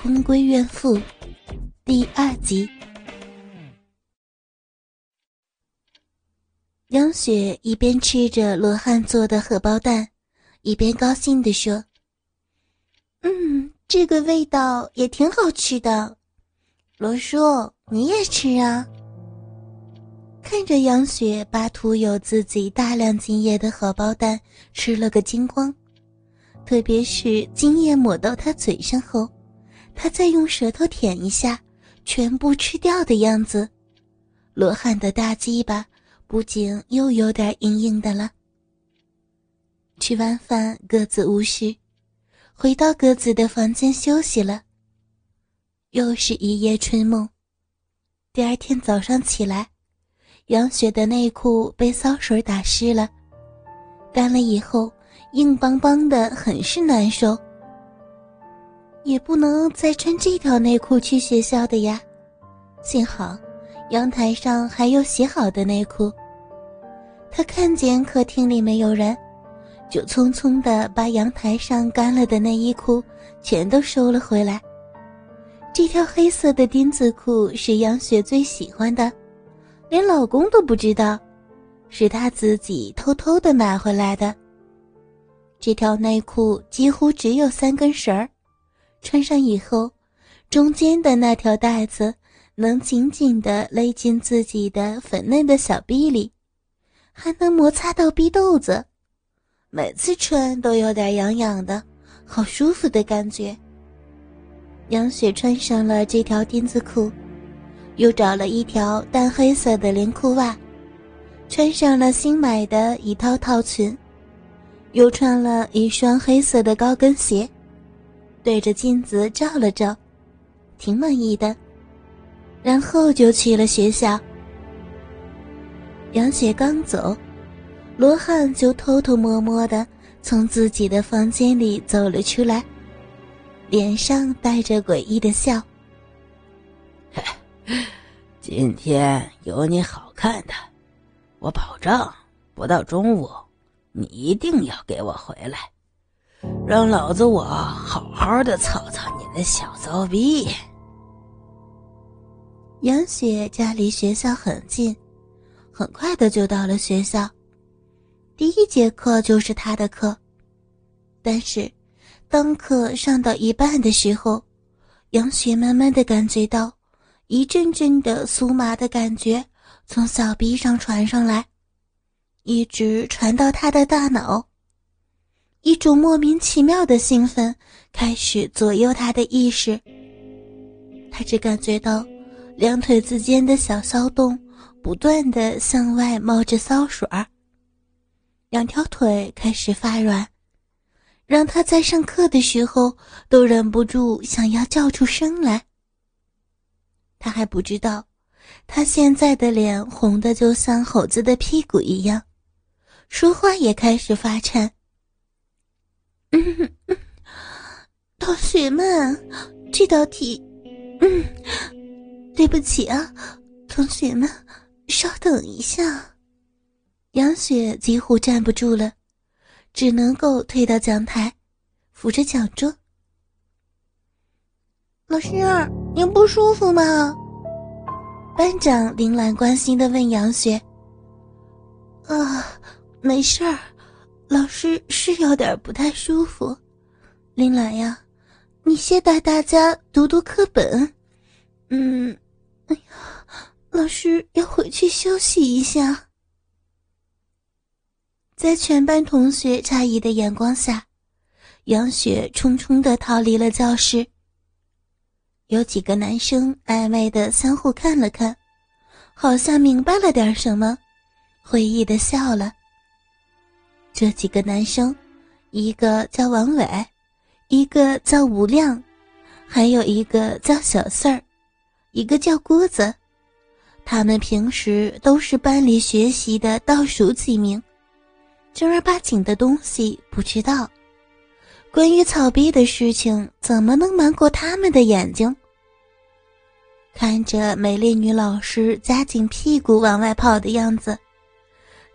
空闺怨妇》第二集。杨雪一边吃着罗汉做的荷包蛋，一边高兴地说：“嗯，这个味道也挺好吃的。罗叔，你也吃啊？”看着杨雪把涂有自己大量精液的荷包蛋吃了个精光，特别是精液抹到她嘴上后，他再用舌头舔一下，全部吃掉的样子，罗汉的大鸡巴不仅又有点硬硬的了。吃完饭，各自无事，回到各自的房间休息了。又是一夜春梦，第二天早上起来。杨雪的内裤被骚水打湿了，干了以后硬邦邦的，很是难受。也不能再穿这条内裤去学校的呀。幸好阳台上还有洗好的内裤。他看见客厅里没有人，就匆匆的把阳台上干了的内衣裤全都收了回来。这条黑色的丁字裤是杨雪最喜欢的。连老公都不知道，是他自己偷偷的买回来的。这条内裤几乎只有三根绳儿，穿上以后，中间的那条带子能紧紧的勒进自己的粉嫩的小臂里，还能摩擦到逼豆子，每次穿都有点痒痒的，好舒服的感觉。杨雪穿上了这条丁字裤。又找了一条淡黑色的连裤袜，穿上了新买的一套套裙，又穿了一双黑色的高跟鞋，对着镜子照了照，挺满意的，然后就去了学校。杨雪刚走，罗汉就偷偷摸摸的从自己的房间里走了出来，脸上带着诡异的笑。今天有你好看的，我保证不到中午，你一定要给我回来，让老子我好好的操操你那小骚逼。杨雪家离学校很近，很快的就到了学校。第一节课就是他的课，但是当课上到一半的时候，杨雪慢慢的感觉到。一阵阵的酥麻的感觉从小臂上传上来，一直传到他的大脑。一种莫名其妙的兴奋开始左右他的意识。他只感觉到两腿之间的小骚动不断的向外冒着骚水儿，两条腿开始发软，让他在上课的时候都忍不住想要叫出声来。他还不知道，他现在的脸红的就像猴子的屁股一样，说话也开始发颤。嗯，同学们，这道题，嗯，对不起啊，同学们，稍等一下。杨雪几乎站不住了，只能够退到讲台，扶着讲桌。老师，您不舒服吗？班长林兰关心的问杨雪。啊，没事儿，老师是有点不太舒服。林兰呀，你先带大家读读课本。嗯，哎呀，老师要回去休息一下。在全班同学诧异的眼光下，杨雪匆匆的逃离了教室。有几个男生暧昧的相互看了看，好像明白了点什么，会意的笑了。这几个男生，一个叫王伟，一个叫吴亮，还有一个叫小四儿，一个叫郭子。他们平时都是班里学习的倒数几名，正儿八经的东西不知道。关于草逼的事情，怎么能瞒过他们的眼睛？看着美丽女老师夹紧屁股往外跑的样子，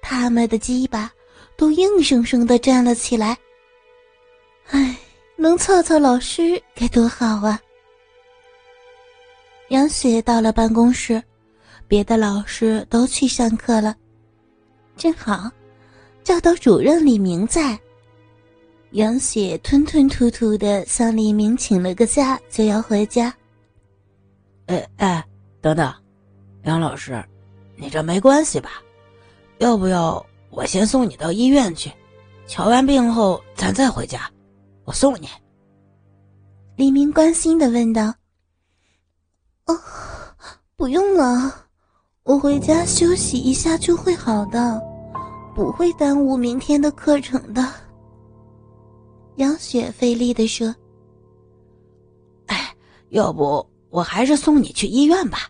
他们的鸡巴都硬生生的站了起来。唉，能操操老师该多好啊！杨雪到了办公室，别的老师都去上课了，正好，教导主任李明在。杨雪吞吞吐吐的向李明请了个假，就要回家。哎哎，等等，杨老师，你这没关系吧？要不要我先送你到医院去？瞧完病后咱再回家，我送你。李明关心的问道。哦，不用了，我回家休息一下就会好的，不会耽误明天的课程的。杨雪费力的说：“哎，要不我还是送你去医院吧。”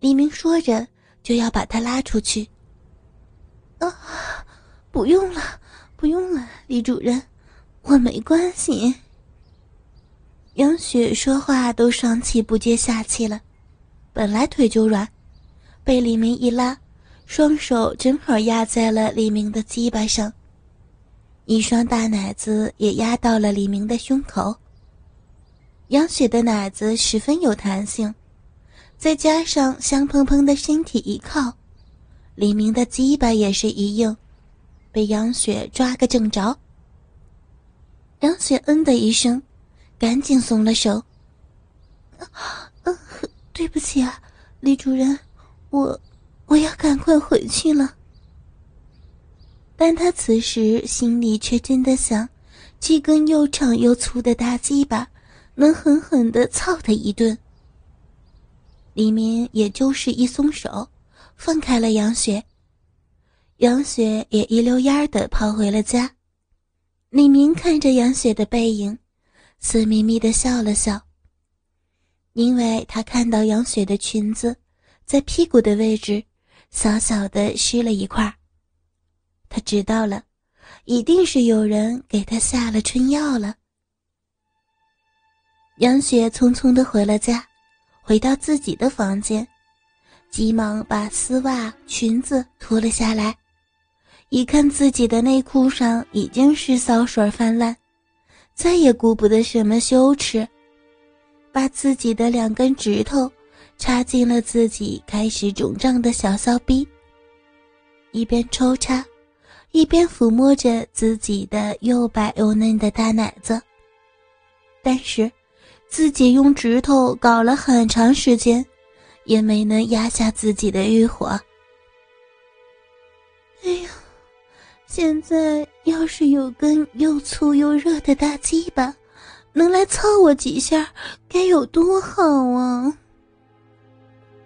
李明说着就要把他拉出去。啊，不用了，不用了，李主任，我没关系。杨雪说话都上气不接下气了，本来腿就软，被李明一拉，双手正好压在了李明的鸡巴上，一双大奶子也压到了李明的胸口。杨雪的奶子十分有弹性，再加上香喷喷的身体一靠，李明的鸡巴也是一硬，被杨雪抓个正着。杨雪嗯的一声。赶紧松了手。嗯，对不起啊，李主任，我我要赶快回去了。但他此时心里却真的想，这根又长又粗的大鸡巴，能狠狠的操他一顿。李明也就是一松手，放开了杨雪，杨雪也一溜烟的跑回了家。李明看着杨雪的背影。色眯眯的笑了笑，因为他看到杨雪的裙子在屁股的位置小小的湿了一块他知道了，一定是有人给他下了春药了。杨雪匆匆的回了家，回到自己的房间，急忙把丝袜、裙子脱了下来，一看自己的内裤上已经是骚水泛滥。再也顾不得什么羞耻，把自己的两根指头插进了自己开始肿胀的小骚逼，一边抽插，一边抚摸着自己的又白又嫩的大奶子。但是，自己用指头搞了很长时间，也没能压下自己的欲火。哎呀！现在要是有根又粗又热的大鸡巴，能来操我几下，该有多好啊！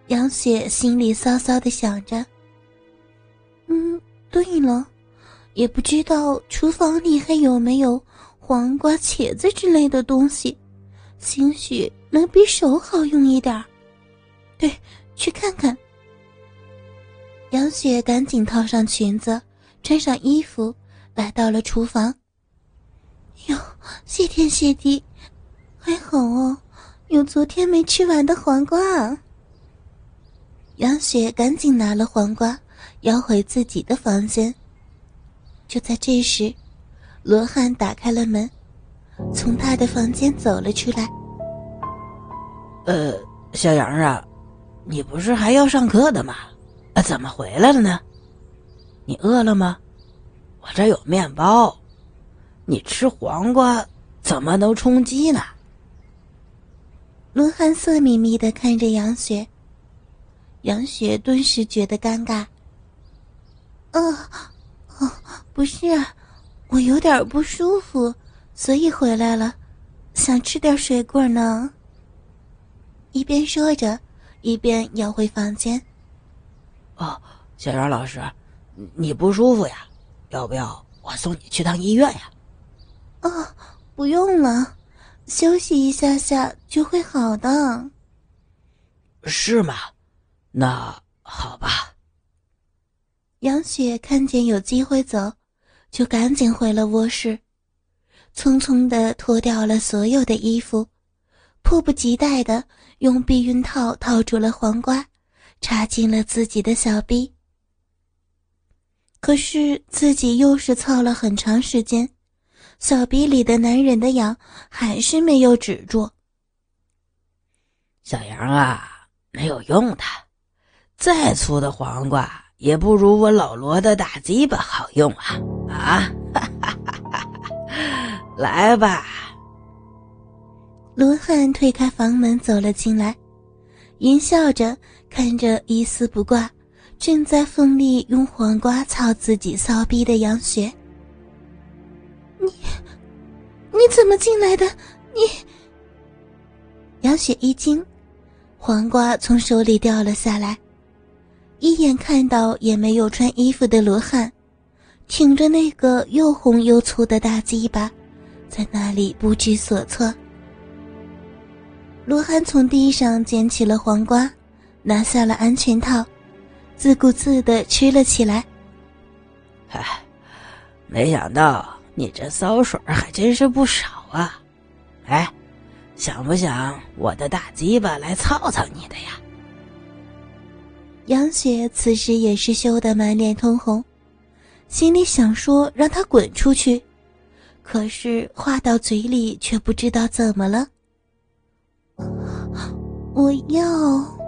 杨雪心里骚骚的想着。嗯，对了，也不知道厨房里还有没有黄瓜、茄子之类的东西，兴许能比手好用一点儿。去，去看看。杨雪赶紧套上裙子。穿上衣服，来到了厨房。哟，谢天谢地，还好哦，有昨天没吃完的黄瓜。杨雪赶紧拿了黄瓜，要回自己的房间。就在这时，罗汉打开了门，从他的房间走了出来。呃，小杨啊，你不是还要上课的吗？啊，怎么回来了呢？你饿了吗？我这有面包，你吃黄瓜怎么能充饥呢？罗汉色眯眯的看着杨雪，杨雪顿时觉得尴尬。哦，哦，不是，我有点不舒服，所以回来了，想吃点水果呢。一边说着，一边要回房间。哦，小杨老师。你不舒服呀？要不要我送你去趟医院呀？哦，不用了，休息一下下就会好的。是吗？那好吧。杨雪看见有机会走，就赶紧回了卧室，匆匆的脱掉了所有的衣服，迫不及待的用避孕套套住了黄瓜，插进了自己的小臂。可是自己又是操了很长时间，小臂里的男人的痒还是没有止住。小杨啊，没有用的，再粗的黄瓜也不如我老罗的大鸡巴好用啊！啊，来吧。罗汉推开房门走了进来，淫笑着看着一丝不挂、正在奋力用黄瓜操自己骚逼的杨雪。你，你怎么进来的？你……杨雪一惊，黄瓜从手里掉了下来，一眼看到也没有穿衣服的罗汉，挺着那个又红又粗的大鸡巴，在那里不知所措。罗汉从地上捡起了黄瓜，拿下了安全套，自顾自的吃了起来。哎，没想到你这骚水还真是不少啊！哎，想不想我的大鸡巴来操操你的呀？杨雪此时也是羞得满脸通红，心里想说让他滚出去，可是话到嘴里却不知道怎么了。我要。